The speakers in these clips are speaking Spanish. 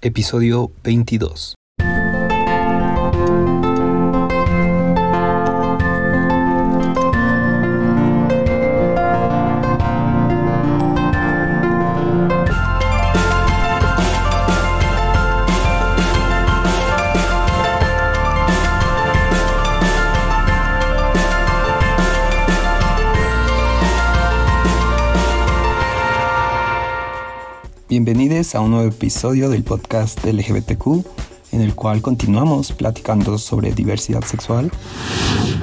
Episodio 22. Bienvenidos a un nuevo episodio del podcast LGBTQ, en el cual continuamos platicando sobre diversidad sexual.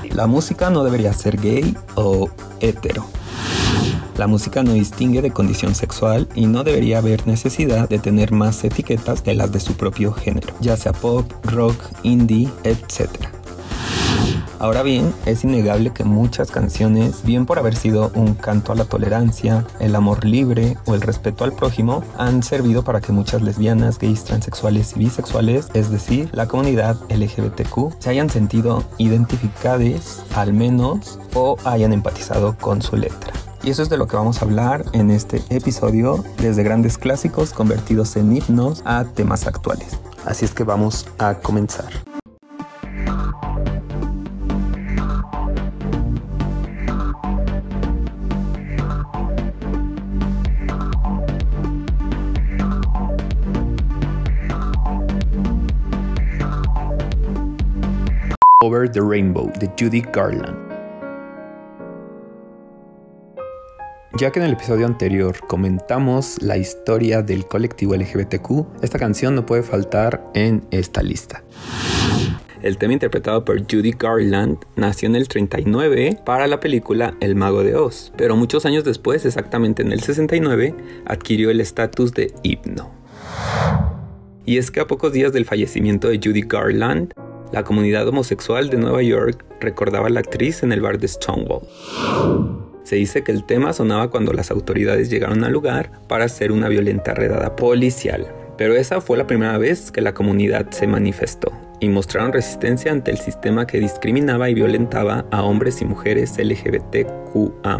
La música no debería ser gay o hetero. La música no distingue de condición sexual y no debería haber necesidad de tener más etiquetas de las de su propio género, ya sea pop, rock, indie, etc. Ahora bien, es innegable que muchas canciones, bien por haber sido un canto a la tolerancia, el amor libre o el respeto al prójimo, han servido para que muchas lesbianas, gays, transexuales y bisexuales, es decir, la comunidad LGBTQ, se hayan sentido identificadas al menos o hayan empatizado con su letra. Y eso es de lo que vamos a hablar en este episodio, desde grandes clásicos convertidos en himnos a temas actuales. Así es que vamos a comenzar. Over the Rainbow de Judy Garland. Ya que en el episodio anterior comentamos la historia del colectivo LGBTQ, esta canción no puede faltar en esta lista. El tema interpretado por Judy Garland nació en el 39 para la película El Mago de Oz, pero muchos años después, exactamente en el 69, adquirió el estatus de himno. Y es que a pocos días del fallecimiento de Judy Garland, la comunidad homosexual de Nueva York recordaba a la actriz en el bar de Stonewall. Se dice que el tema sonaba cuando las autoridades llegaron al lugar para hacer una violenta redada policial, pero esa fue la primera vez que la comunidad se manifestó y mostraron resistencia ante el sistema que discriminaba y violentaba a hombres y mujeres LGBTQA.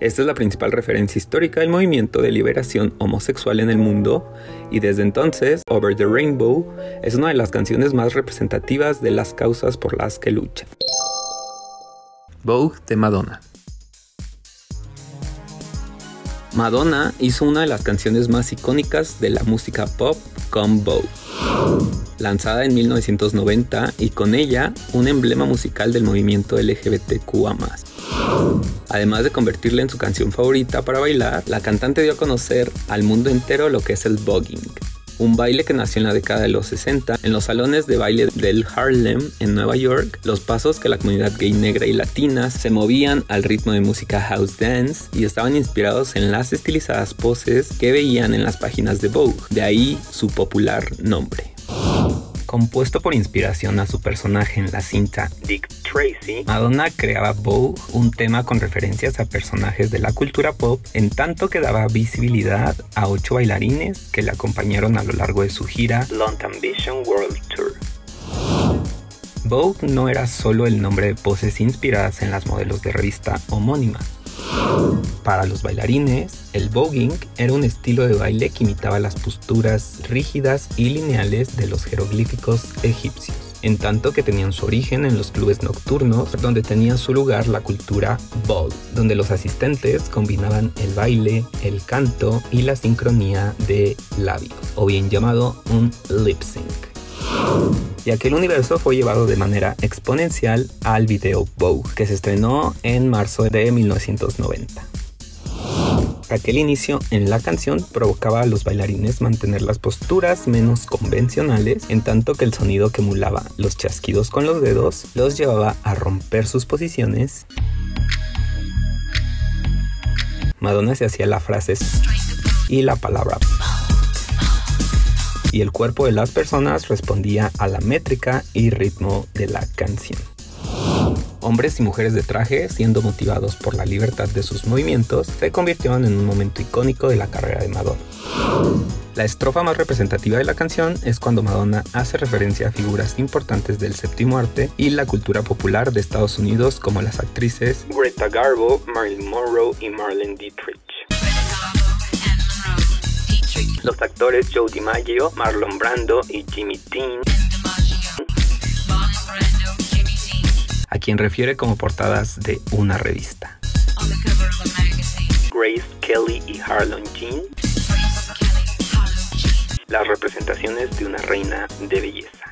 Esta es la principal referencia histórica del movimiento de liberación homosexual en el mundo y desde entonces Over the Rainbow es una de las canciones más representativas de las causas por las que lucha. Vogue de Madonna. Madonna hizo una de las canciones más icónicas de la música pop con Vogue, lanzada en 1990 y con ella un emblema musical del movimiento LGBTQA. Además de convertirla en su canción favorita para bailar, la cantante dio a conocer al mundo entero lo que es el voguing, un baile que nació en la década de los 60 en los salones de baile del Harlem en Nueva York. Los pasos que la comunidad gay negra y latina se movían al ritmo de música house dance y estaban inspirados en las estilizadas poses que veían en las páginas de Vogue, de ahí su popular nombre. Compuesto por inspiración a su personaje en la cinta Dick Tracy, Madonna creaba Vogue, un tema con referencias a personajes de la cultura pop, en tanto que daba visibilidad a ocho bailarines que le acompañaron a lo largo de su gira Long Ambition World Tour. Vogue no era solo el nombre de poses inspiradas en las modelos de revista homónima. Para los bailarines, el voguing era un estilo de baile que imitaba las posturas rígidas y lineales de los jeroglíficos egipcios, en tanto que tenían su origen en los clubes nocturnos donde tenía su lugar la cultura ball, donde los asistentes combinaban el baile, el canto y la sincronía de labios, o bien llamado un lip sync ya que el universo fue llevado de manera exponencial al video Vogue, que se estrenó en marzo de 1990. Aquel inicio en la canción provocaba a los bailarines mantener las posturas menos convencionales, en tanto que el sonido que emulaba los chasquidos con los dedos los llevaba a romper sus posiciones. Madonna se hacía la frase y la palabra y el cuerpo de las personas respondía a la métrica y ritmo de la canción. Hombres y mujeres de traje, siendo motivados por la libertad de sus movimientos, se convirtieron en un momento icónico de la carrera de Madonna. La estrofa más representativa de la canción es cuando Madonna hace referencia a figuras importantes del séptimo arte y la cultura popular de Estados Unidos como las actrices Greta Garbo, Marilyn Monroe y Marlene Dietrich. Los actores Joe DiMaggio, Marlon Brando y Jimmy Dean, a quien refiere como portadas de una revista. Grace Kelly y Harlan Jean, las representaciones de una reina de belleza.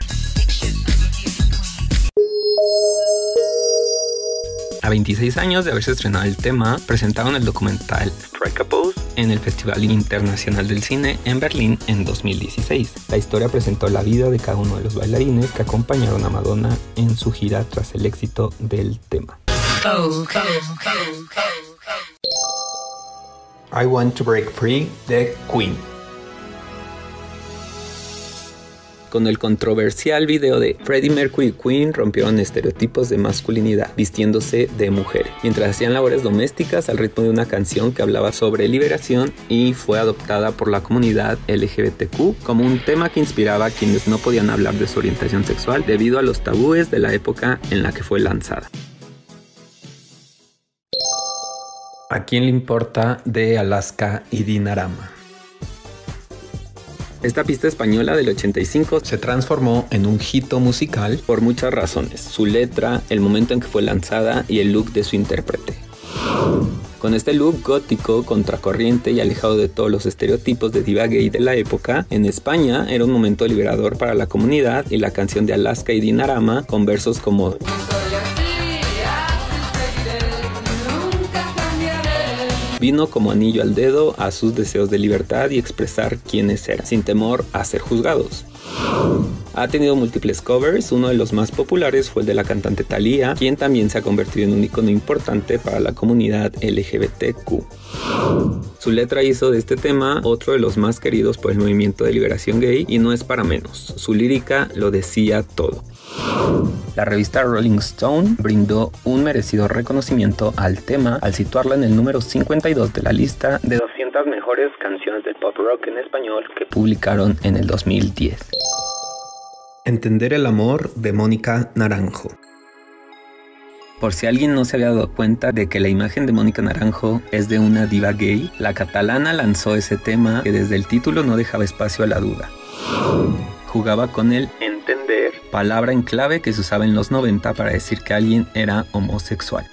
A 26 años de haberse estrenado el tema, presentaron el documental Strike en el Festival Internacional del Cine en Berlín en 2016. La historia presentó la vida de cada uno de los bailarines que acompañaron a Madonna en su gira tras el éxito del tema. I Want to Break Free de Queen. Con el controversial video de Freddie Mercury y Queen rompieron estereotipos de masculinidad, vistiéndose de mujer, mientras hacían labores domésticas al ritmo de una canción que hablaba sobre liberación y fue adoptada por la comunidad LGBTQ como un tema que inspiraba a quienes no podían hablar de su orientación sexual debido a los tabúes de la época en la que fue lanzada. ¿A quién le importa de Alaska y Dinarama? Esta pista española del 85 se transformó en un hito musical por muchas razones. Su letra, el momento en que fue lanzada y el look de su intérprete. Con este look gótico, contracorriente y alejado de todos los estereotipos de diva gay de la época, en España era un momento liberador para la comunidad y la canción de Alaska y Dinarama con versos como vino como anillo al dedo a sus deseos de libertad y expresar quiénes eran, sin temor a ser juzgados. Ha tenido múltiples covers, uno de los más populares fue el de la cantante Thalía, quien también se ha convertido en un icono importante para la comunidad LGBTQ. Su letra hizo de este tema otro de los más queridos por el movimiento de liberación gay y no es para menos, su lírica lo decía todo. La revista Rolling Stone brindó un merecido reconocimiento al tema al situarla en el número 52 de la lista de 200 mejores canciones de pop rock en español que publicaron en el 2010. Entender el amor de Mónica Naranjo. Por si alguien no se había dado cuenta de que la imagen de Mónica Naranjo es de una diva gay, la catalana lanzó ese tema que desde el título no dejaba espacio a la duda. Jugaba con el entender, palabra en clave que se usaba en los 90 para decir que alguien era homosexual.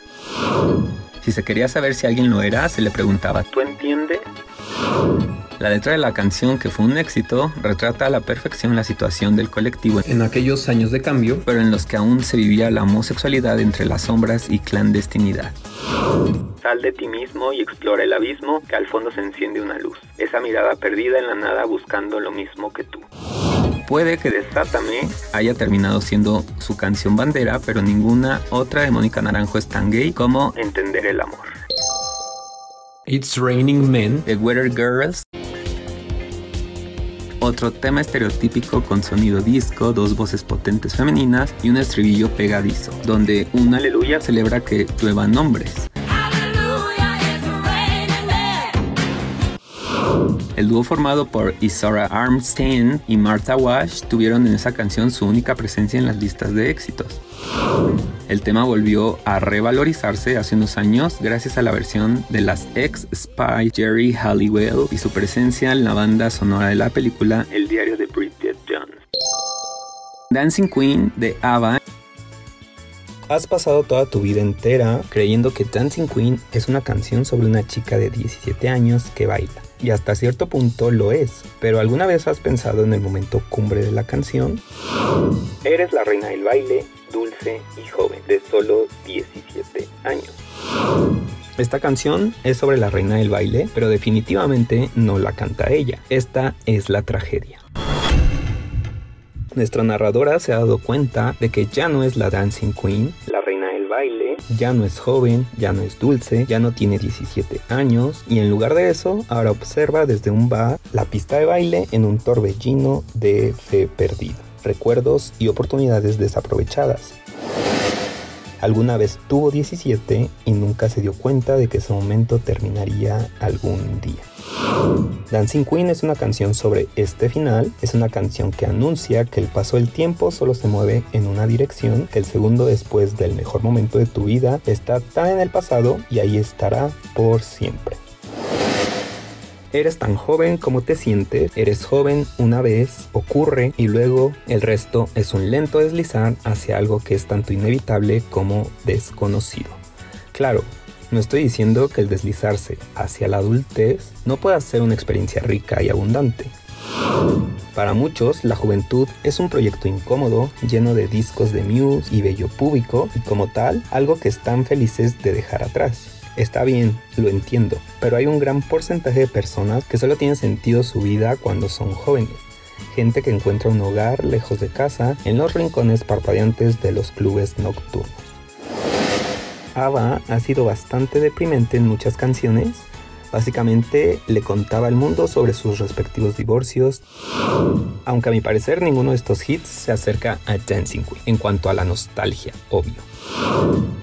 Si se quería saber si alguien lo era, se le preguntaba, ¿tú entiendes? La letra de la canción, que fue un éxito, retrata a la perfección la situación del colectivo en aquellos años de cambio, pero en los que aún se vivía la homosexualidad entre las sombras y clandestinidad. Sal de ti mismo y explora el abismo, que al fondo se enciende una luz. Esa mirada perdida en la nada buscando lo mismo que tú. Puede que Desátame haya terminado siendo su canción bandera, pero ninguna otra de Mónica Naranjo es tan gay como Entender el amor. It's Raining Men The Weather Girls otro tema estereotípico con sonido disco, dos voces potentes femeninas y un estribillo pegadizo, donde un aleluya celebra que lluevan nombres. El dúo formado por Isora Armstein y Martha Wash tuvieron en esa canción su única presencia en las listas de éxitos. El tema volvió a revalorizarse hace unos años gracias a la versión de las ex Spy Jerry Halliwell y su presencia en la banda sonora de la película El diario de Bridget Jones. Dancing Queen de ABBA Has pasado toda tu vida entera creyendo que Dancing Queen es una canción sobre una chica de 17 años que baila. Y hasta cierto punto lo es. Pero ¿alguna vez has pensado en el momento cumbre de la canción? Eres la reina del baile, dulce y joven, de solo 17 años. Esta canción es sobre la reina del baile, pero definitivamente no la canta ella. Esta es la tragedia. Nuestra narradora se ha dado cuenta de que ya no es la Dancing Queen, la reina baile, ya no es joven, ya no es dulce, ya no tiene 17 años y en lugar de eso ahora observa desde un bar la pista de baile en un torbellino de fe perdida recuerdos y oportunidades desaprovechadas. Alguna vez tuvo 17 y nunca se dio cuenta de que ese momento terminaría algún día. Dancing Queen es una canción sobre este final, es una canción que anuncia que el paso del tiempo solo se mueve en una dirección, que el segundo después del mejor momento de tu vida está tan en el pasado y ahí estará por siempre. Eres tan joven como te sientes, eres joven una vez, ocurre y luego el resto es un lento deslizar hacia algo que es tanto inevitable como desconocido. Claro, no estoy diciendo que el deslizarse hacia la adultez no pueda ser una experiencia rica y abundante. Para muchos, la juventud es un proyecto incómodo, lleno de discos de Muse y bello público, y como tal, algo que están felices de dejar atrás. Está bien, lo entiendo, pero hay un gran porcentaje de personas que solo tienen sentido su vida cuando son jóvenes. Gente que encuentra un hogar lejos de casa en los rincones parpadeantes de los clubes nocturnos. Ava ha sido bastante deprimente en muchas canciones, Básicamente le contaba al mundo sobre sus respectivos divorcios, aunque a mi parecer ninguno de estos hits se acerca a Dancing Queen en cuanto a la nostalgia, obvio.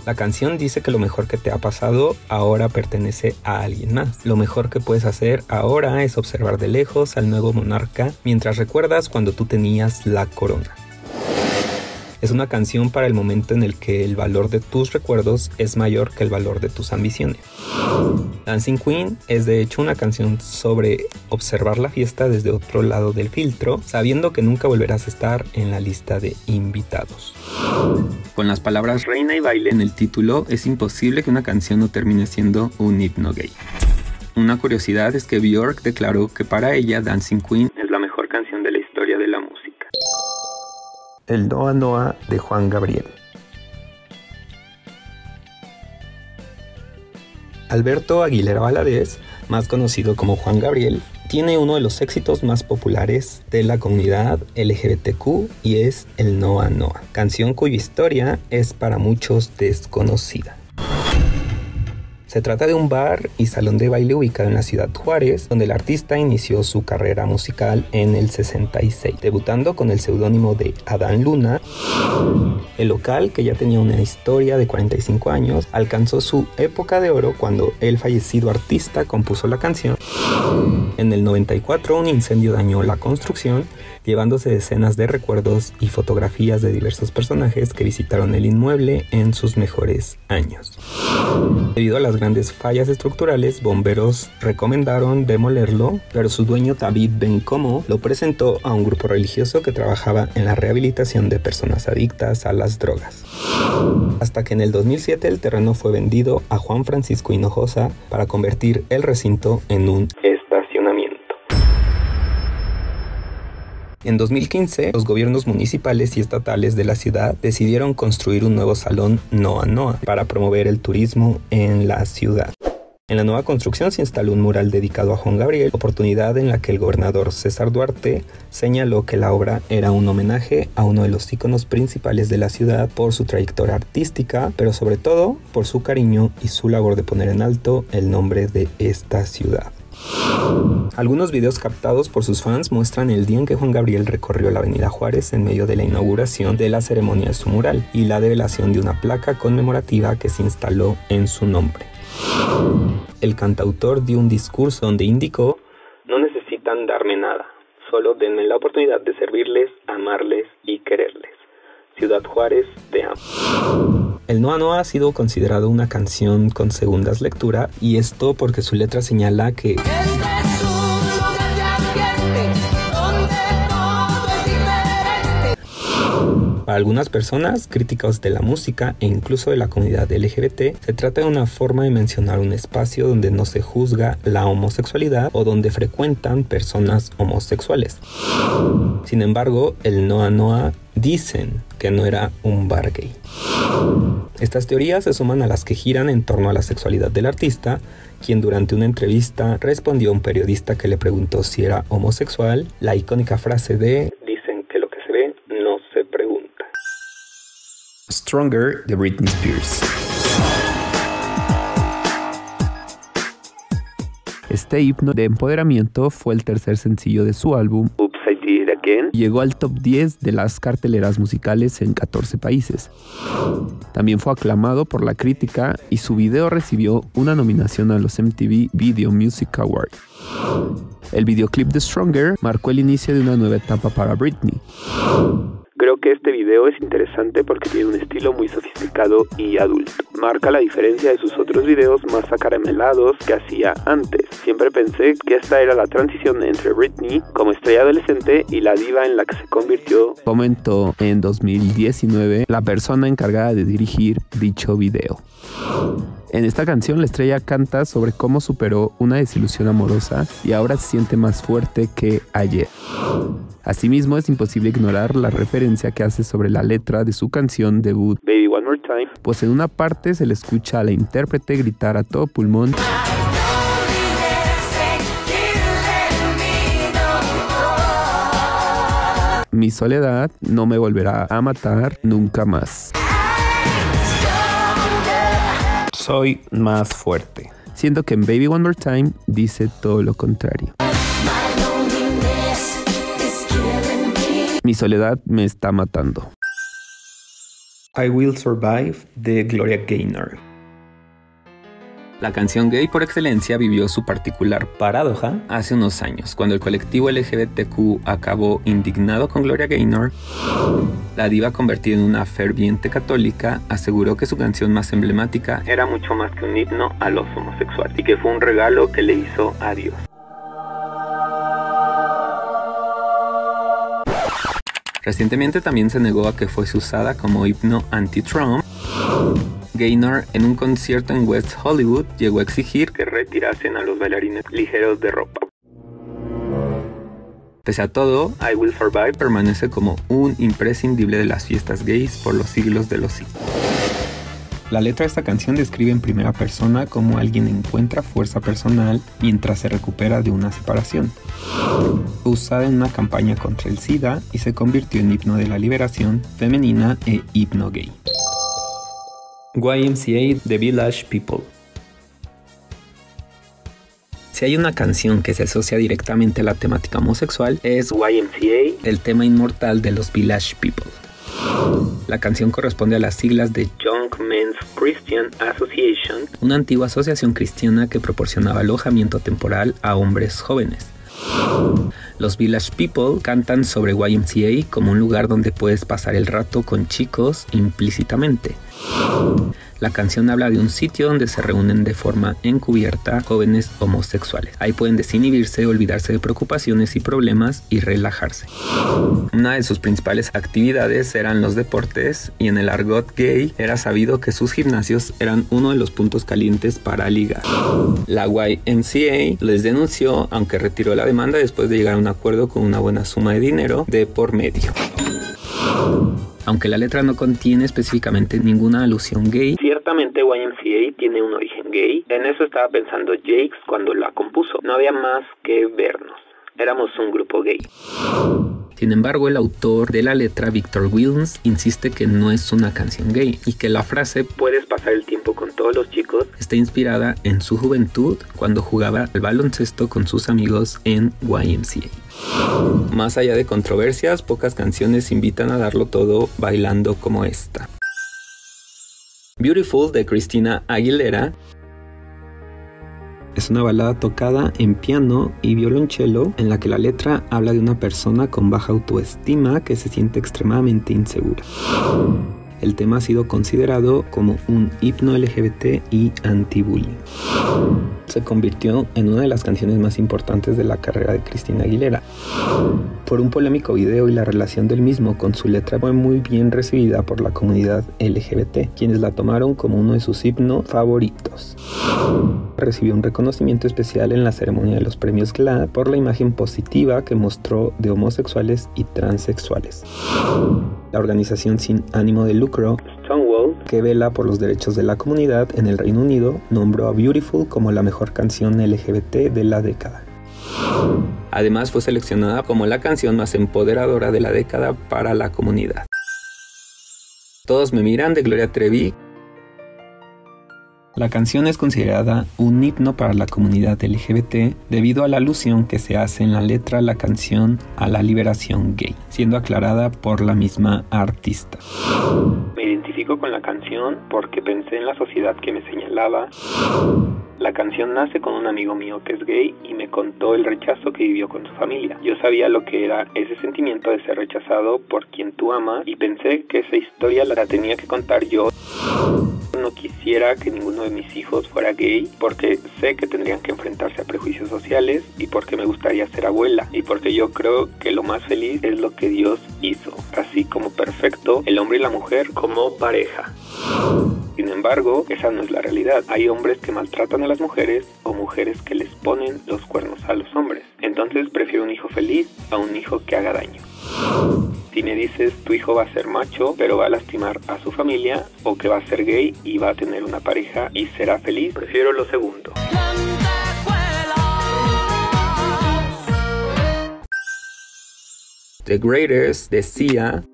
La canción dice que lo mejor que te ha pasado ahora pertenece a alguien más. Lo mejor que puedes hacer ahora es observar de lejos al nuevo monarca mientras recuerdas cuando tú tenías la corona. Es una canción para el momento en el que el valor de tus recuerdos es mayor que el valor de tus ambiciones. Dancing Queen es de hecho una canción sobre observar la fiesta desde otro lado del filtro, sabiendo que nunca volverás a estar en la lista de invitados. Con las palabras reina y baile en el título, es imposible que una canción no termine siendo un himno gay. Una curiosidad es que Björk declaró que para ella Dancing Queen El Noa Noa de Juan Gabriel. Alberto Aguilera Valadez, más conocido como Juan Gabriel, tiene uno de los éxitos más populares de la comunidad LGBTQ y es el Noa Noa, canción cuya historia es para muchos desconocida. Se trata de un bar y salón de baile ubicado en la ciudad Juárez, donde el artista inició su carrera musical en el 66, debutando con el seudónimo de Adán Luna. El local, que ya tenía una historia de 45 años, alcanzó su época de oro cuando el fallecido artista compuso la canción. En el 94 un incendio dañó la construcción llevándose decenas de recuerdos y fotografías de diversos personajes que visitaron el inmueble en sus mejores años. Debido a las grandes fallas estructurales, bomberos recomendaron demolerlo, pero su dueño David Bencomo lo presentó a un grupo religioso que trabajaba en la rehabilitación de personas adictas a las drogas. Hasta que en el 2007 el terreno fue vendido a Juan Francisco Hinojosa para convertir el recinto en un En 2015, los gobiernos municipales y estatales de la ciudad decidieron construir un nuevo salón Noa Noa para promover el turismo en la ciudad. En la nueva construcción se instaló un mural dedicado a Juan Gabriel, oportunidad en la que el gobernador César Duarte señaló que la obra era un homenaje a uno de los íconos principales de la ciudad por su trayectoria artística, pero sobre todo por su cariño y su labor de poner en alto el nombre de esta ciudad. Algunos videos captados por sus fans muestran el día en que Juan Gabriel recorrió la avenida Juárez en medio de la inauguración de la ceremonia de su mural y la develación de una placa conmemorativa que se instaló en su nombre. El cantautor dio un discurso donde indicó, no necesitan darme nada, solo denme la oportunidad de servirles, amarles y quererles. Ciudad Juárez, te amo. El Noa Noa ha sido considerado una canción con segundas lecturas y esto porque su letra señala que... Para algunas personas, críticos de la música e incluso de la comunidad LGBT, se trata de una forma de mencionar un espacio donde no se juzga la homosexualidad o donde frecuentan personas homosexuales. Sin embargo, el Noa Noa dicen que no era un bar gay. Estas teorías se suman a las que giran en torno a la sexualidad del artista, quien durante una entrevista respondió a un periodista que le preguntó si era homosexual la icónica frase de dicen que lo que se ve no se pregunta. Stronger de Britney Spears. Este himno de empoderamiento fue el tercer sencillo de su álbum Llegó al top 10 de las carteleras musicales en 14 países. También fue aclamado por la crítica y su video recibió una nominación a los MTV Video Music Awards. El videoclip de Stronger marcó el inicio de una nueva etapa para Britney. Creo que este video es interesante porque tiene un estilo muy sofisticado y adulto. Marca la diferencia de sus otros videos más acaramelados que hacía antes. Siempre pensé que esta era la transición entre Britney como estrella adolescente y la diva en la que se convirtió. Comentó en 2019 la persona encargada de dirigir dicho video. En esta canción la estrella canta sobre cómo superó una desilusión amorosa y ahora se siente más fuerte que ayer. Asimismo, es imposible ignorar la referencia que hace sobre la letra de su canción debut, Baby One More Time, pues en una parte se le escucha a la intérprete gritar a todo pulmón. Mi soledad no me volverá a matar nunca más. Soy más fuerte. Siendo que en Baby One More Time dice todo lo contrario. Mi soledad me está matando. I Will Survive de Gloria Gaynor. La canción gay por excelencia vivió su particular paradoja hace unos años, cuando el colectivo LGBTQ acabó indignado con Gloria Gaynor. La diva convertida en una ferviente católica aseguró que su canción más emblemática era mucho más que un himno a los homosexuales y que fue un regalo que le hizo a Dios. Recientemente también se negó a que fuese usada como himno anti-Trump. Gaynor en un concierto en West Hollywood llegó a exigir que retirasen a los bailarines ligeros de ropa. Pese a todo, I Will Survive permanece como un imprescindible de las fiestas gays por los siglos de los siglos. La letra de esta canción describe en primera persona cómo alguien encuentra fuerza personal mientras se recupera de una separación. Fue usada en una campaña contra el SIDA y se convirtió en himno de la liberación femenina e himno gay. YMCA The Village People si hay una canción que se asocia directamente a la temática homosexual, es YMCA, el tema inmortal de los Village People. La canción corresponde a las siglas de Young Men's Christian Association, una antigua asociación cristiana que proporcionaba alojamiento temporal a hombres jóvenes. Los Village People cantan sobre YMCA como un lugar donde puedes pasar el rato con chicos implícitamente. La canción habla de un sitio donde se reúnen de forma encubierta jóvenes homosexuales. Ahí pueden desinhibirse, olvidarse de preocupaciones y problemas y relajarse. Una de sus principales actividades eran los deportes y en el argot gay era sabido que sus gimnasios eran uno de los puntos calientes para ligar. La YMCA les denunció, aunque retiró la demanda después de llegar a un acuerdo con una buena suma de dinero de por medio. Aunque la letra no contiene específicamente ninguna alusión gay, ciertamente YMCA tiene un origen gay. En eso estaba pensando Jakes cuando la compuso. No había más que vernos. Éramos un grupo gay. Sin embargo, el autor de la letra, Victor Williams, insiste que no es una canción gay y que la frase puedes pasar el tiempo con todos los chicos está inspirada en su juventud cuando jugaba al baloncesto con sus amigos en YMCA. Más allá de controversias, pocas canciones invitan a darlo todo bailando como esta. Beautiful de Christina Aguilera es una balada tocada en piano y violonchelo en la que la letra habla de una persona con baja autoestima que se siente extremadamente insegura. El tema ha sido considerado como un himno LGBT y anti-bullying. Se convirtió en una de las canciones más importantes de la carrera de Cristina Aguilera. Por un polémico video y la relación del mismo con su letra fue muy bien recibida por la comunidad LGBT, quienes la tomaron como uno de sus himnos favoritos. Recibió un reconocimiento especial en la ceremonia de los premios GLAAD por la imagen positiva que mostró de homosexuales y transexuales. La organización sin ánimo de lucro Stonewall, que vela por los derechos de la comunidad en el Reino Unido, nombró a Beautiful como la mejor canción LGBT de la década. Además fue seleccionada como la canción más empoderadora de la década para la comunidad. Todos me miran de Gloria Trevi la canción es considerada un himno para la comunidad LGBT debido a la alusión que se hace en la letra la canción a la liberación gay, siendo aclarada por la misma artista. Identifico con la canción porque pensé en la sociedad que me señalaba La canción nace con un amigo mío que es gay y me contó el rechazo que vivió con su familia. Yo sabía lo que era ese sentimiento de ser rechazado por quien tú amas y pensé que esa historia la tenía que contar yo. No quisiera que ninguno de mis hijos fuera gay porque sé que tendrían que enfrentarse a prejuicios sociales y porque me gustaría ser abuela y porque yo creo que lo más feliz es lo que Dios hizo, así como perfecto el hombre y la mujer como pareja. Sin embargo, esa no es la realidad. Hay hombres que maltratan a las mujeres o mujeres que les ponen los cuernos a los hombres. Entonces prefiero un hijo feliz a un hijo que haga daño. Si me dices tu hijo va a ser macho pero va a lastimar a su familia o que va a ser gay y va a tener una pareja y será feliz, prefiero lo segundo. The Greatest decía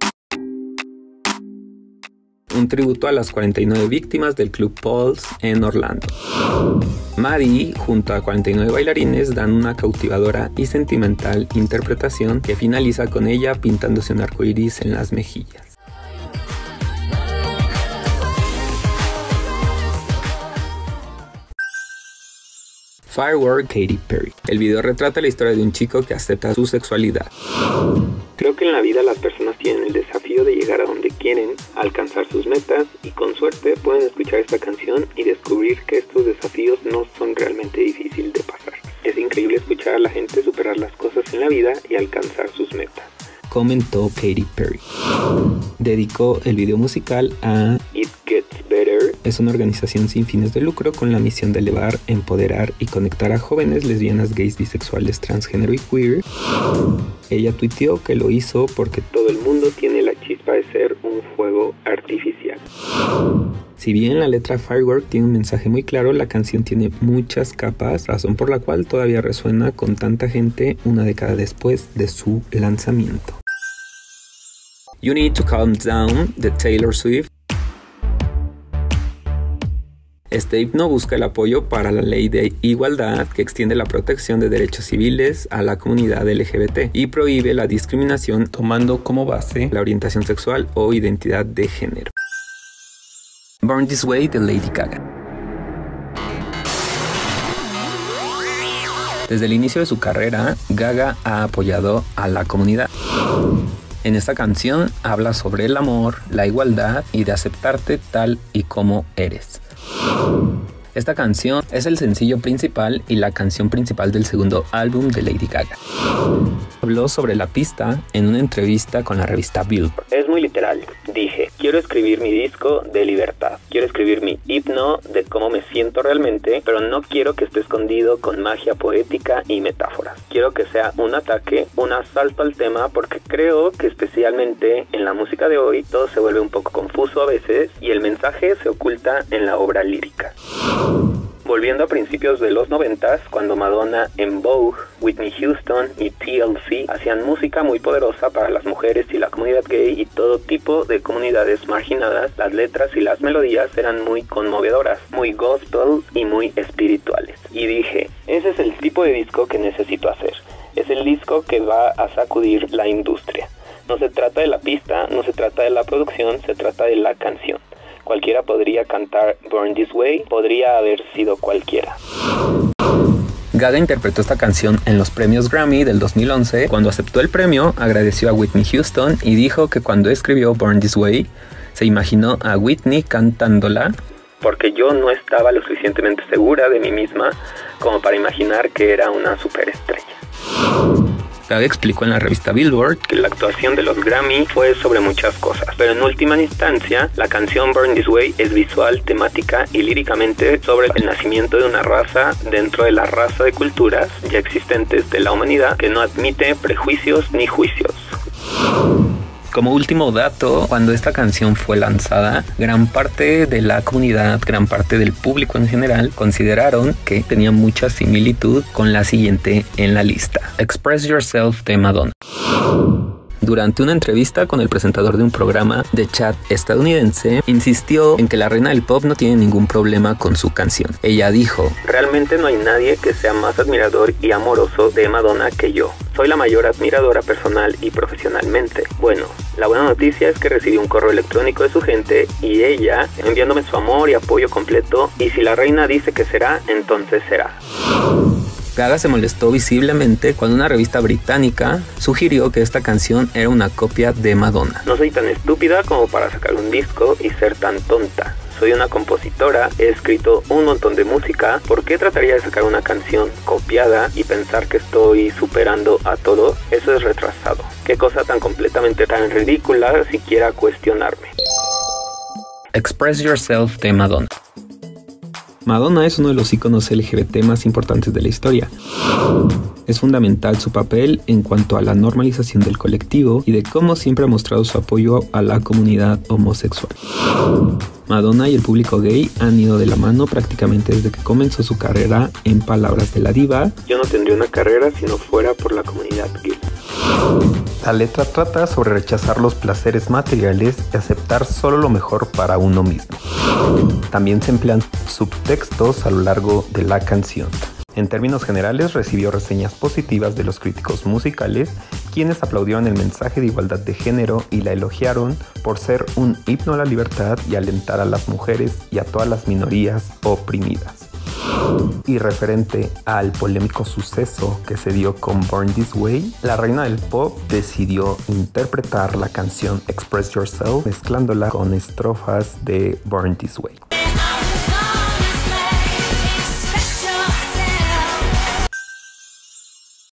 un tributo a las 49 víctimas del Club Pulse en Orlando. Maddie, junto a 49 bailarines, dan una cautivadora y sentimental interpretación que finaliza con ella pintándose un arco iris en las mejillas. Firework Katy Perry. El video retrata la historia de un chico que acepta su sexualidad. Creo que en la vida las personas tienen el desafío de llegar a donde quieren, alcanzar sus metas y con suerte pueden escuchar esta canción y descubrir que estos desafíos no son realmente difíciles de pasar. Es increíble escuchar a la gente superar las cosas en la vida y alcanzar sus metas. Comentó Katy Perry. Dedicó el video musical a It Gets. Es una organización sin fines de lucro con la misión de elevar, empoderar y conectar a jóvenes lesbianas, gays, bisexuales, transgénero y queer. Ella tuiteó que lo hizo porque todo el mundo tiene la chispa de ser un fuego artificial. Si bien la letra Firework tiene un mensaje muy claro, la canción tiene muchas capas, razón por la cual todavía resuena con tanta gente una década después de su lanzamiento. You Need to Calm Down de Taylor Swift. Este himno busca el apoyo para la ley de igualdad que extiende la protección de derechos civiles a la comunidad LGBT y prohíbe la discriminación tomando como base la orientación sexual o identidad de género. Born This Way de Lady Gaga. Desde el inicio de su carrera, Gaga ha apoyado a la comunidad. En esta canción habla sobre el amor, la igualdad y de aceptarte tal y como eres. Esta canción es el sencillo principal y la canción principal del segundo álbum de Lady Gaga. Habló sobre la pista en una entrevista con la revista Billboard. Es muy literal. Dije, quiero escribir mi disco de libertad. Quiero escribir mi himno de cómo me siento realmente, pero no quiero que esté escondido con magia poética y metáforas. Quiero que sea un ataque, un asalto al tema, porque creo que especialmente en la música de hoy todo se vuelve un poco confuso a veces y el mensaje se oculta en la obra lírica. Volviendo a principios de los 90, cuando Madonna en Vogue, Whitney Houston y TLC hacían música muy poderosa para las mujeres y la comunidad gay y todo tipo de comunidades marginadas, las letras y las melodías eran muy conmovedoras, muy gospel y muy espirituales. Y dije, ese es el tipo de disco que necesito hacer. Es el disco que va a sacudir la industria. No se trata de la pista, no se trata de la producción, se trata de la canción. Cualquiera podría cantar Burn This Way, podría haber sido cualquiera. Gaga interpretó esta canción en los premios Grammy del 2011. Cuando aceptó el premio, agradeció a Whitney Houston y dijo que cuando escribió Burn This Way, se imaginó a Whitney cantándola porque yo no estaba lo suficientemente segura de mí misma como para imaginar que era una superestrella. Explicó en la revista Billboard que la actuación de los Grammy fue sobre muchas cosas, pero en última instancia, la canción Burn This Way es visual, temática y líricamente sobre el nacimiento de una raza dentro de la raza de culturas ya existentes de la humanidad que no admite prejuicios ni juicios. Como último dato, cuando esta canción fue lanzada, gran parte de la comunidad, gran parte del público en general, consideraron que tenía mucha similitud con la siguiente en la lista, Express Yourself de Madonna. Durante una entrevista con el presentador de un programa de chat estadounidense, insistió en que la reina del pop no tiene ningún problema con su canción. Ella dijo, Realmente no hay nadie que sea más admirador y amoroso de Madonna que yo. Soy la mayor admiradora personal y profesionalmente. Bueno, la buena noticia es que recibí un correo electrónico de su gente y ella enviándome su amor y apoyo completo y si la reina dice que será, entonces será. Gaga se molestó visiblemente cuando una revista británica sugirió que esta canción era una copia de Madonna. No soy tan estúpida como para sacar un disco y ser tan tonta soy una compositora, he escrito un montón de música, ¿por qué trataría de sacar una canción copiada y pensar que estoy superando a todos? Eso es retrasado. Qué cosa tan completamente tan ridícula siquiera cuestionarme. Express Yourself de Madonna. Madonna es uno de los iconos LGBT más importantes de la historia. Es fundamental su papel en cuanto a la normalización del colectivo y de cómo siempre ha mostrado su apoyo a la comunidad homosexual. Madonna y el público gay han ido de la mano prácticamente desde que comenzó su carrera en palabras de la diva. Yo no tendría una carrera si no fuera por la comunidad gay. La letra trata sobre rechazar los placeres materiales y aceptar solo lo mejor para uno mismo. También se emplean subtextos a lo largo de la canción. En términos generales recibió reseñas positivas de los críticos musicales, quienes aplaudieron el mensaje de igualdad de género y la elogiaron por ser un himno a la libertad y alentar a las mujeres y a todas las minorías oprimidas. Y referente al polémico suceso que se dio con Born This Way, la reina del pop decidió interpretar la canción Express Yourself mezclándola con estrofas de Born This Way.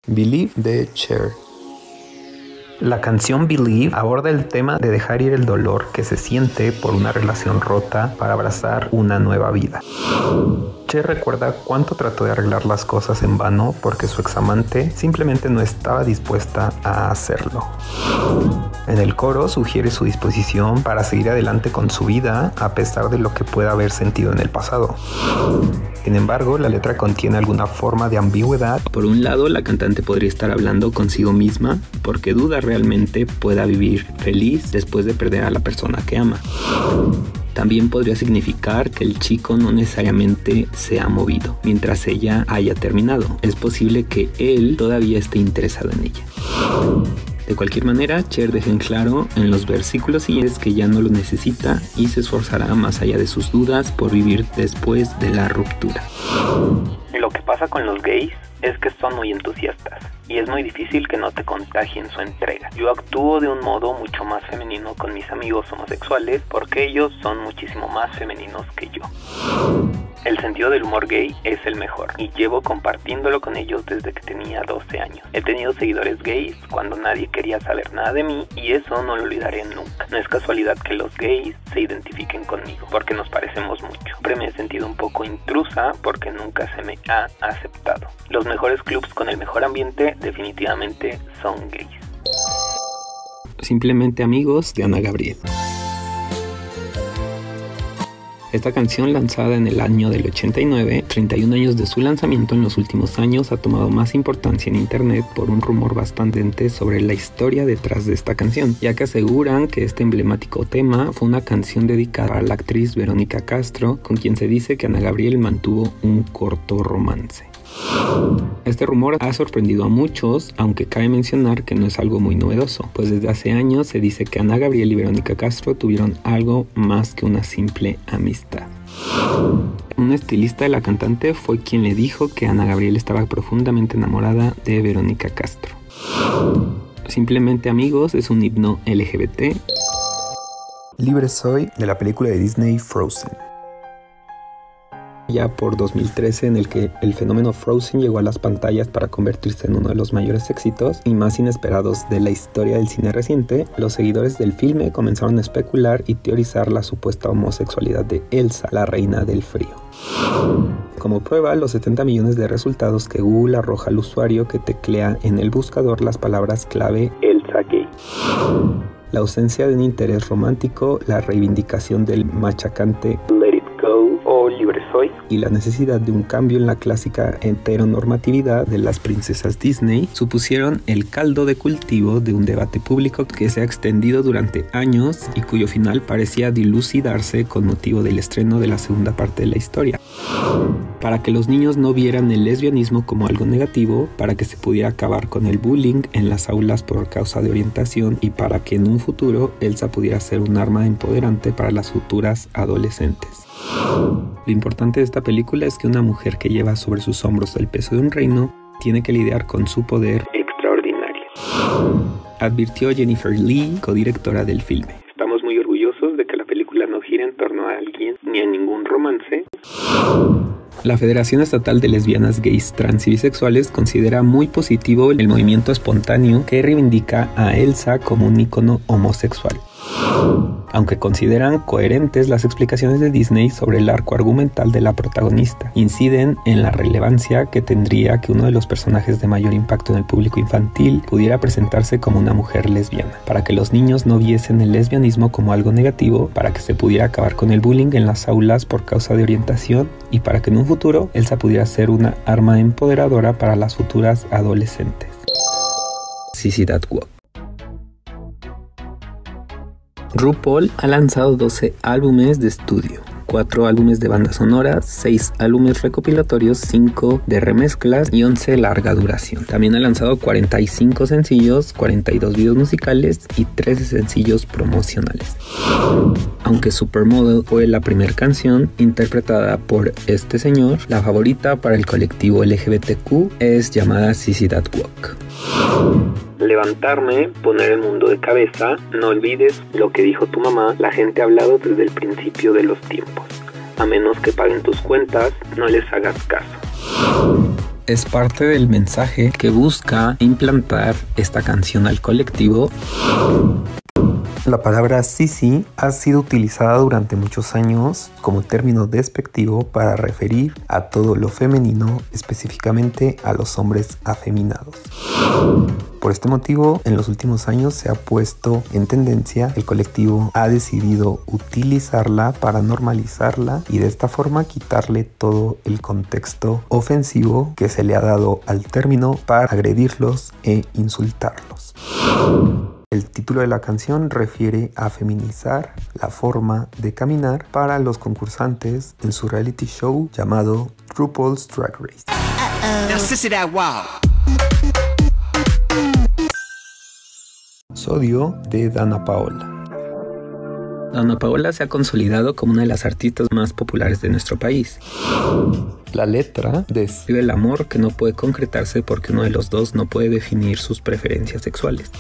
Believe de Cher. La canción Believe aborda el tema de dejar ir el dolor que se siente por una relación rota para abrazar una nueva vida. Che recuerda cuánto trató de arreglar las cosas en vano porque su examante simplemente no estaba dispuesta a hacerlo. En el coro sugiere su disposición para seguir adelante con su vida a pesar de lo que pueda haber sentido en el pasado. Sin embargo, la letra contiene alguna forma de ambigüedad. Por un lado, la cantante podría estar hablando consigo misma porque duda realmente pueda vivir feliz después de perder a la persona que ama. También podría significar que el chico no necesariamente se ha movido mientras ella haya terminado. Es posible que él todavía esté interesado en ella. De cualquier manera, Cher deja en claro en los versículos siguientes que ya no lo necesita y se esforzará más allá de sus dudas por vivir después de la ruptura. Lo que pasa con los gays es que son muy entusiastas y es muy difícil que no te contagien su entrega. Yo actúo de un modo mucho más femenino con mis amigos homosexuales porque ellos son muchísimo más femeninos que yo. El sentido del humor gay es el mejor y llevo compartiéndolo con ellos desde que tenía 12 años. He tenido seguidores gays cuando nadie quería saber nada de mí y eso no lo olvidaré nunca. No es casualidad que los gays se identifiquen conmigo porque nos parecemos mucho. Siempre me he sentido un poco intrusa porque nunca se me ha aceptado. Los mejores clubs con el mejor ambiente definitivamente son gays. Simplemente amigos de Ana Gabriel. Esta canción lanzada en el año del 89, 31 años de su lanzamiento en los últimos años, ha tomado más importancia en internet por un rumor bastante sobre la historia detrás de esta canción, ya que aseguran que este emblemático tema fue una canción dedicada a la actriz Verónica Castro, con quien se dice que Ana Gabriel mantuvo un corto romance. Este rumor ha sorprendido a muchos, aunque cabe mencionar que no es algo muy novedoso, pues desde hace años se dice que Ana Gabriel y Verónica Castro tuvieron algo más que una simple amistad. Un estilista de la cantante fue quien le dijo que Ana Gabriel estaba profundamente enamorada de Verónica Castro. Simplemente amigos es un himno LGBT. Libre soy de la película de Disney Frozen ya por 2013 en el que el fenómeno Frozen llegó a las pantallas para convertirse en uno de los mayores éxitos y más inesperados de la historia del cine reciente, los seguidores del filme comenzaron a especular y teorizar la supuesta homosexualidad de Elsa, la reina del frío. Como prueba, los 70 millones de resultados que Google arroja al usuario que teclea en el buscador las palabras clave Elsa gay la ausencia de un interés romántico, la reivindicación del machacante y la necesidad de un cambio en la clásica heteronormatividad de las princesas Disney supusieron el caldo de cultivo de un debate público que se ha extendido durante años y cuyo final parecía dilucidarse con motivo del estreno de la segunda parte de la historia. Para que los niños no vieran el lesbianismo como algo negativo, para que se pudiera acabar con el bullying en las aulas por causa de orientación y para que en un futuro Elsa pudiera ser un arma empoderante para las futuras adolescentes. Lo importante de esta película es que una mujer que lleva sobre sus hombros el peso de un reino tiene que lidiar con su poder extraordinario. Advirtió Jennifer Lee, codirectora del filme. Estamos muy orgullosos de que la película no gire en torno a alguien ni a ningún romance. La Federación Estatal de Lesbianas, Gays, Trans y Bisexuales considera muy positivo el movimiento espontáneo que reivindica a Elsa como un ícono homosexual aunque consideran coherentes las explicaciones de Disney sobre el arco argumental de la protagonista. Inciden en la relevancia que tendría que uno de los personajes de mayor impacto en el público infantil pudiera presentarse como una mujer lesbiana, para que los niños no viesen el lesbianismo como algo negativo, para que se pudiera acabar con el bullying en las aulas por causa de orientación y para que en un futuro Elsa pudiera ser una arma empoderadora para las futuras adolescentes. Cicidad Walk RuPaul ha lanzado 12 álbumes de estudio, 4 álbumes de banda sonora, 6 álbumes recopilatorios, 5 de remezclas y 11 larga duración. También ha lanzado 45 sencillos, 42 videos musicales y 13 sencillos promocionales. Aunque Supermodel fue la primera canción interpretada por este señor, la favorita para el colectivo LGBTQ es llamada That Walk levantarme, poner el mundo de cabeza, no olvides lo que dijo tu mamá, la gente ha hablado desde el principio de los tiempos. A menos que paguen tus cuentas, no les hagas caso. Es parte del mensaje que busca implantar esta canción al colectivo la palabra sisi ha sido utilizada durante muchos años como término despectivo para referir a todo lo femenino, específicamente a los hombres afeminados. Por este motivo, en los últimos años se ha puesto en tendencia, el colectivo ha decidido utilizarla para normalizarla y de esta forma quitarle todo el contexto ofensivo que se le ha dado al término para agredirlos e insultarlos. El título de la canción refiere a feminizar la forma de caminar para los concursantes en su reality show llamado RuPaul's Drag Race. Sodio de Dana Paola. Dana Paola se ha consolidado como una de las artistas más populares de nuestro país. La letra describe el amor que no puede concretarse porque uno de los dos no puede definir sus preferencias sexuales.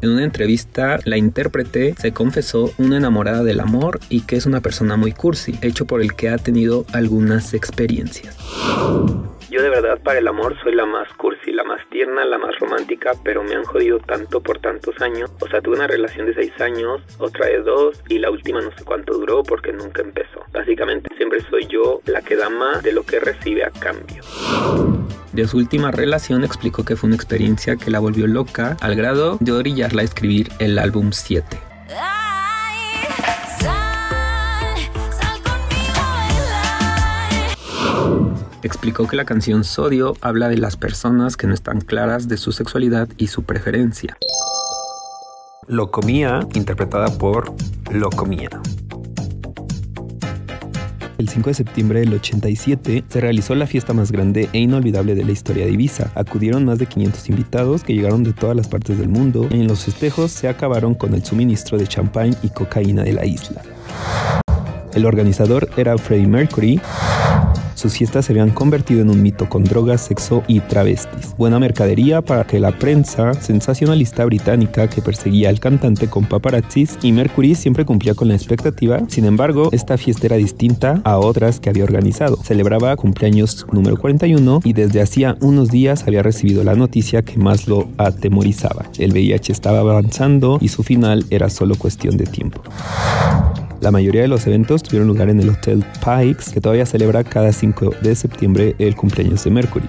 En una entrevista, la intérprete se confesó una enamorada del amor y que es una persona muy cursi, hecho por el que ha tenido algunas experiencias. Yo de verdad para el amor soy la más cursi, la más tierna, la más romántica, pero me han jodido tanto por tantos años. O sea, tuve una relación de seis años, otra de dos y la última no sé cuánto duró porque nunca empezó. Básicamente siempre soy yo la que da más de lo que recibe a cambio. De su última relación explicó que fue una experiencia que la volvió loca al grado de orillarla a escribir el álbum 7. Explicó que la canción Sodio habla de las personas que no están claras de su sexualidad y su preferencia. Locomía, interpretada por Locomía. El 5 de septiembre del 87 se realizó la fiesta más grande e inolvidable de la historia de Ibiza. Acudieron más de 500 invitados que llegaron de todas las partes del mundo. En los festejos se acabaron con el suministro de champán y cocaína de la isla. El organizador era Freddie Mercury, sus fiestas se habían convertido en un mito con drogas, sexo y travestis. Buena mercadería para que la prensa sensacionalista británica que perseguía al cantante con paparazzis y Mercury siempre cumplía con la expectativa. Sin embargo, esta fiesta era distinta a otras que había organizado. Celebraba cumpleaños número 41 y desde hacía unos días había recibido la noticia que más lo atemorizaba. El VIH estaba avanzando y su final era solo cuestión de tiempo. La mayoría de los eventos tuvieron lugar en el Hotel Pikes, que todavía celebra cada 5 de septiembre el cumpleaños de Mercury.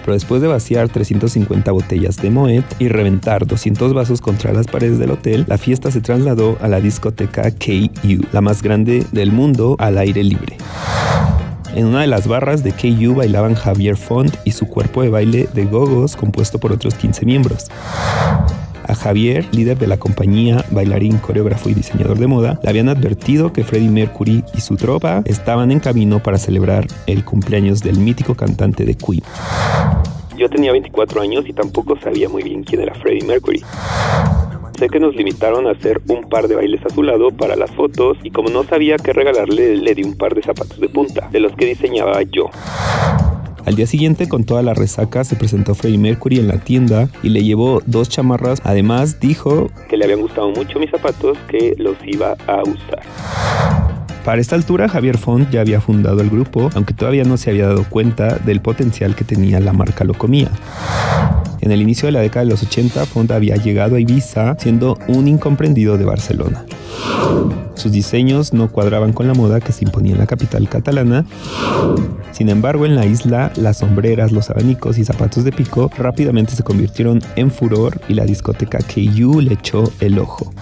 Pero después de vaciar 350 botellas de Moet y reventar 200 vasos contra las paredes del hotel, la fiesta se trasladó a la discoteca KU, la más grande del mundo al aire libre. En una de las barras de KU bailaban Javier Font y su cuerpo de baile de gogos compuesto por otros 15 miembros. A Javier, líder de la compañía, bailarín, coreógrafo y diseñador de moda, le habían advertido que Freddie Mercury y su tropa estaban en camino para celebrar el cumpleaños del mítico cantante de Queen. Yo tenía 24 años y tampoco sabía muy bien quién era Freddie Mercury. Sé que nos limitaron a hacer un par de bailes a su lado para las fotos y como no sabía qué regalarle, le di un par de zapatos de punta, de los que diseñaba yo. Al día siguiente, con toda la resaca, se presentó Freddie Mercury en la tienda y le llevó dos chamarras. Además, dijo que le habían gustado mucho mis zapatos, que los iba a usar. Para esta altura, Javier Font ya había fundado el grupo, aunque todavía no se había dado cuenta del potencial que tenía la marca Locomía. En el inicio de la década de los 80, Font había llegado a Ibiza siendo un incomprendido de Barcelona. Sus diseños no cuadraban con la moda que se imponía en la capital catalana. Sin embargo, en la isla, las sombreras, los abanicos y zapatos de pico rápidamente se convirtieron en furor y la discoteca KU le echó el ojo.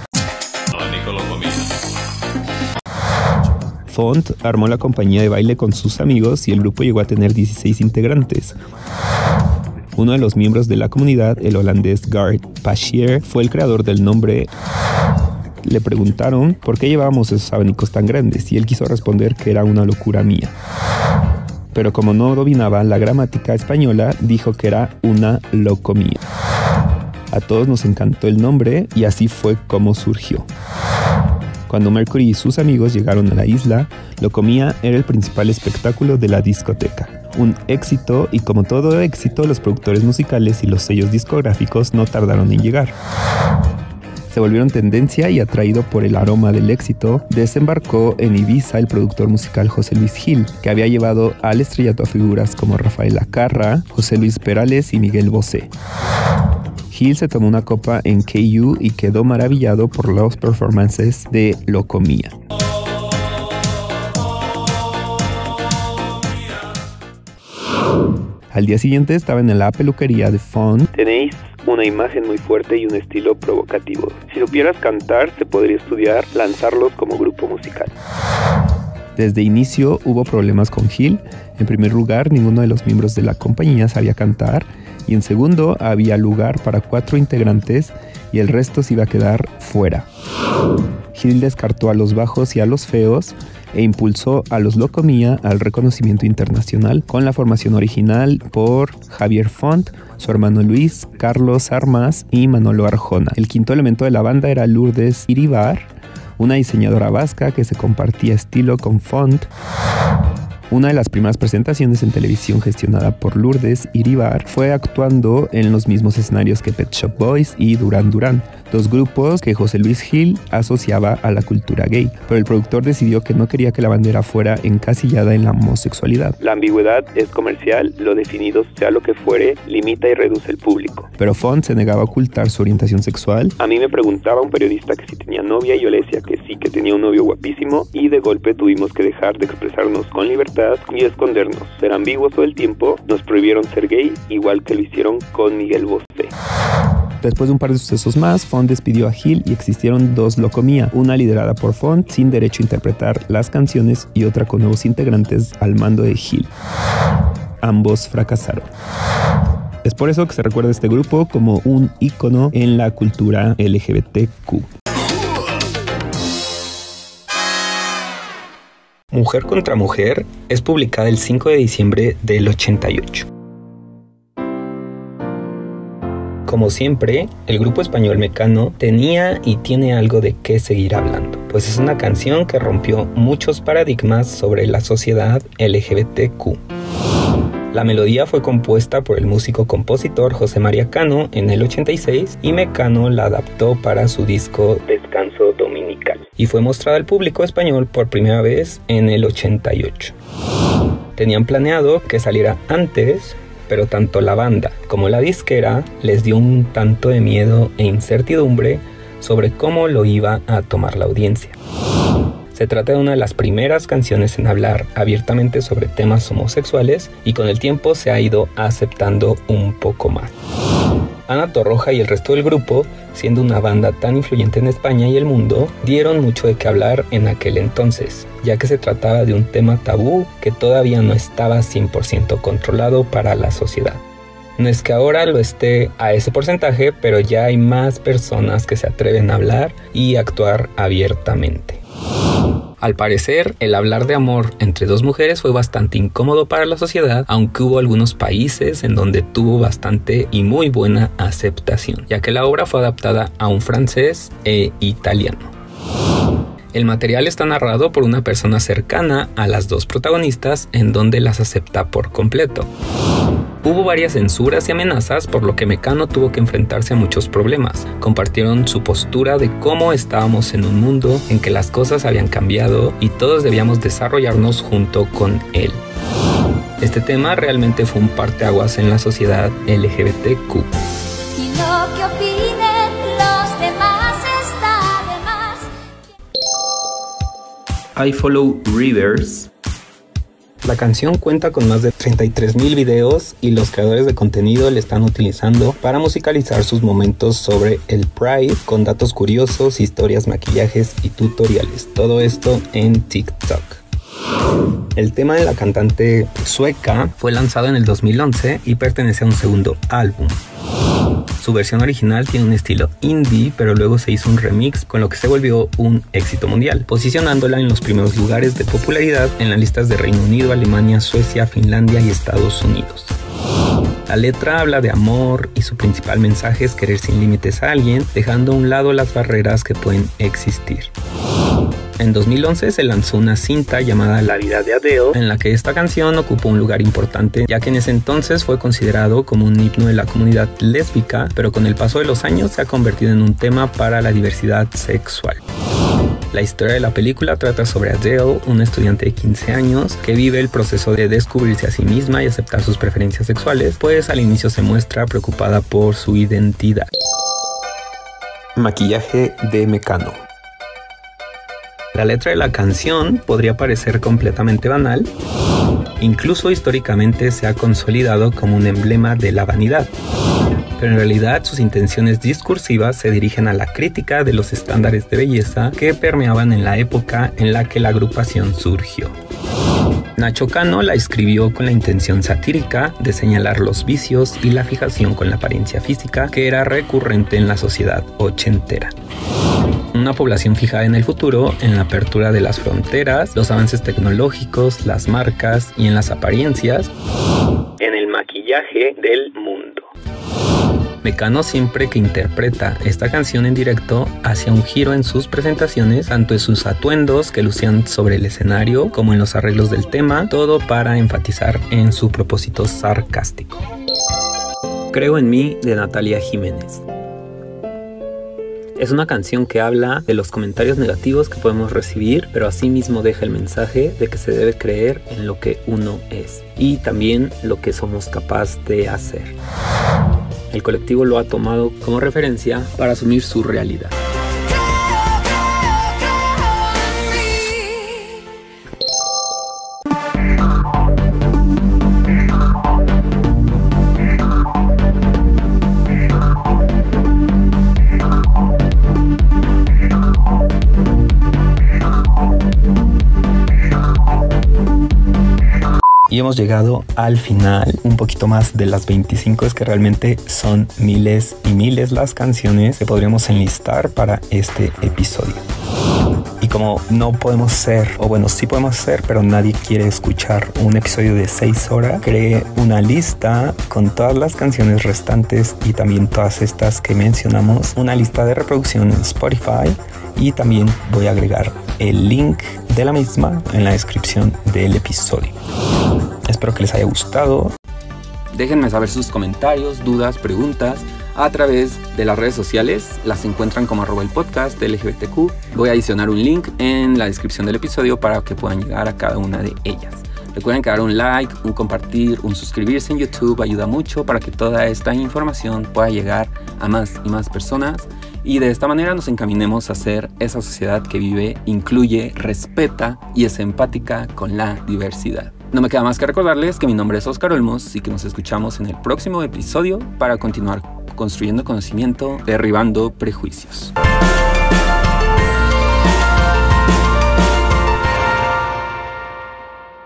Font armó la compañía de baile con sus amigos y el grupo llegó a tener 16 integrantes. Uno de los miembros de la comunidad, el holandés Gard Paschier, fue el creador del nombre le preguntaron por qué llevábamos esos abanicos tan grandes y él quiso responder que era una locura mía. Pero como no dominaba la gramática española, dijo que era una locomía. A todos nos encantó el nombre y así fue como surgió. Cuando Mercury y sus amigos llegaron a la isla, Locomía era el principal espectáculo de la discoteca. Un éxito y como todo éxito, los productores musicales y los sellos discográficos no tardaron en llegar se volvieron tendencia y atraído por el aroma del éxito, desembarcó en Ibiza el productor musical José Luis Gil, que había llevado al estrellato a figuras como Rafael Acarra, José Luis Perales y Miguel Bosé. Gil se tomó una copa en KU y quedó maravillado por los performances de Locomía. Al día siguiente estaba en la peluquería de Font. Tenéis una imagen muy fuerte y un estilo provocativo. Si supieras cantar, se podría estudiar lanzarlos como grupo musical. Desde inicio hubo problemas con Gil. En primer lugar, ninguno de los miembros de la compañía sabía cantar y en segundo, había lugar para cuatro integrantes y el resto se iba a quedar fuera. Gil descartó a los bajos y a los feos e impulsó a los Locomía al reconocimiento internacional con la formación original por Javier Font, su hermano Luis, Carlos Armas y Manolo Arjona. El quinto elemento de la banda era Lourdes Iribar, una diseñadora vasca que se compartía estilo con Font. Una de las primeras presentaciones en televisión gestionada por Lourdes Iribar fue actuando en los mismos escenarios que Pet Shop Boys y Duran Duran dos grupos que José Luis Gil asociaba a la cultura gay, pero el productor decidió que no quería que la bandera fuera encasillada en la homosexualidad. La ambigüedad es comercial, lo definido sea lo que fuere, limita y reduce el público. Pero Font se negaba a ocultar su orientación sexual. A mí me preguntaba un periodista que si tenía novia y yo le decía que sí, que tenía un novio guapísimo y de golpe tuvimos que dejar de expresarnos con libertad y escondernos. Ser ambiguos todo el tiempo, nos prohibieron ser gay, igual que lo hicieron con Miguel Bosé. Después de un par de sucesos más, Font despidió a Gil y existieron dos Locomía, una liderada por Font sin derecho a interpretar las canciones y otra con nuevos integrantes al mando de Gil. Ambos fracasaron. Es por eso que se recuerda a este grupo como un ícono en la cultura LGBTQ. Mujer contra Mujer es publicada el 5 de diciembre del 88. Como siempre, el grupo español Mecano tenía y tiene algo de qué seguir hablando, pues es una canción que rompió muchos paradigmas sobre la sociedad LGBTQ. La melodía fue compuesta por el músico-compositor José María Cano en el 86 y Mecano la adaptó para su disco Descanso y fue mostrada al público español por primera vez en el 88. Tenían planeado que saliera antes, pero tanto la banda como la disquera les dio un tanto de miedo e incertidumbre sobre cómo lo iba a tomar la audiencia. Se trata de una de las primeras canciones en hablar abiertamente sobre temas homosexuales y con el tiempo se ha ido aceptando un poco más. Ana Torroja y el resto del grupo, siendo una banda tan influyente en España y el mundo, dieron mucho de qué hablar en aquel entonces, ya que se trataba de un tema tabú que todavía no estaba 100% controlado para la sociedad. No es que ahora lo esté a ese porcentaje, pero ya hay más personas que se atreven a hablar y actuar abiertamente. Al parecer, el hablar de amor entre dos mujeres fue bastante incómodo para la sociedad, aunque hubo algunos países en donde tuvo bastante y muy buena aceptación, ya que la obra fue adaptada a un francés e italiano. El material está narrado por una persona cercana a las dos protagonistas en donde las acepta por completo. Hubo varias censuras y amenazas por lo que Mecano tuvo que enfrentarse a muchos problemas. Compartieron su postura de cómo estábamos en un mundo en que las cosas habían cambiado y todos debíamos desarrollarnos junto con él. Este tema realmente fue un parteaguas en la sociedad LGBTQ. I Follow Rivers la canción cuenta con más de 33.000 videos y los creadores de contenido le están utilizando para musicalizar sus momentos sobre el Pride con datos curiosos, historias, maquillajes y tutoriales. Todo esto en TikTok. El tema de la cantante sueca fue lanzado en el 2011 y pertenece a un segundo álbum. Su versión original tiene un estilo indie, pero luego se hizo un remix con lo que se volvió un éxito mundial, posicionándola en los primeros lugares de popularidad en las listas de Reino Unido, Alemania, Suecia, Finlandia y Estados Unidos. La letra habla de amor y su principal mensaje es querer sin límites a alguien, dejando a un lado las barreras que pueden existir. En 2011 se lanzó una cinta llamada La vida de Adele, en la que esta canción ocupó un lugar importante, ya que en ese entonces fue considerado como un himno de la comunidad lésbica, pero con el paso de los años se ha convertido en un tema para la diversidad sexual. La historia de la película trata sobre Adele, una estudiante de 15 años que vive el proceso de descubrirse a sí misma y aceptar sus preferencias sexuales, pues al inicio se muestra preocupada por su identidad. Maquillaje de Mecano la letra de la canción podría parecer completamente banal, incluso históricamente se ha consolidado como un emblema de la vanidad, pero en realidad sus intenciones discursivas se dirigen a la crítica de los estándares de belleza que permeaban en la época en la que la agrupación surgió. Nacho Cano la escribió con la intención satírica de señalar los vicios y la fijación con la apariencia física que era recurrente en la sociedad ochentera una población fijada en el futuro, en la apertura de las fronteras, los avances tecnológicos, las marcas y en las apariencias. En el maquillaje del mundo. Mecano siempre que interpreta esta canción en directo hace un giro en sus presentaciones, tanto en sus atuendos que lucían sobre el escenario como en los arreglos del tema, todo para enfatizar en su propósito sarcástico. Creo en mí de Natalia Jiménez. Es una canción que habla de los comentarios negativos que podemos recibir, pero asimismo deja el mensaje de que se debe creer en lo que uno es y también lo que somos capaces de hacer. El colectivo lo ha tomado como referencia para asumir su realidad. Hemos llegado al final, un poquito más de las 25, es que realmente son miles y miles las canciones que podríamos enlistar para este episodio. Y como no podemos ser, o bueno, sí podemos ser, pero nadie quiere escuchar un episodio de 6 horas, creé una lista con todas las canciones restantes y también todas estas que mencionamos, una lista de reproducción en Spotify y también voy a agregar el link de la misma en la descripción del episodio. Espero que les haya gustado. Déjenme saber sus comentarios, dudas, preguntas a través de las redes sociales. Las encuentran como arroba el podcast LGBTQ. Voy a adicionar un link en la descripción del episodio para que puedan llegar a cada una de ellas. Recuerden que dar un like, un compartir, un suscribirse en YouTube ayuda mucho para que toda esta información pueda llegar a más y más personas y de esta manera nos encaminemos a ser esa sociedad que vive, incluye, respeta y es empática con la diversidad. No me queda más que recordarles que mi nombre es Oscar Olmos y que nos escuchamos en el próximo episodio para continuar construyendo conocimiento, derribando prejuicios.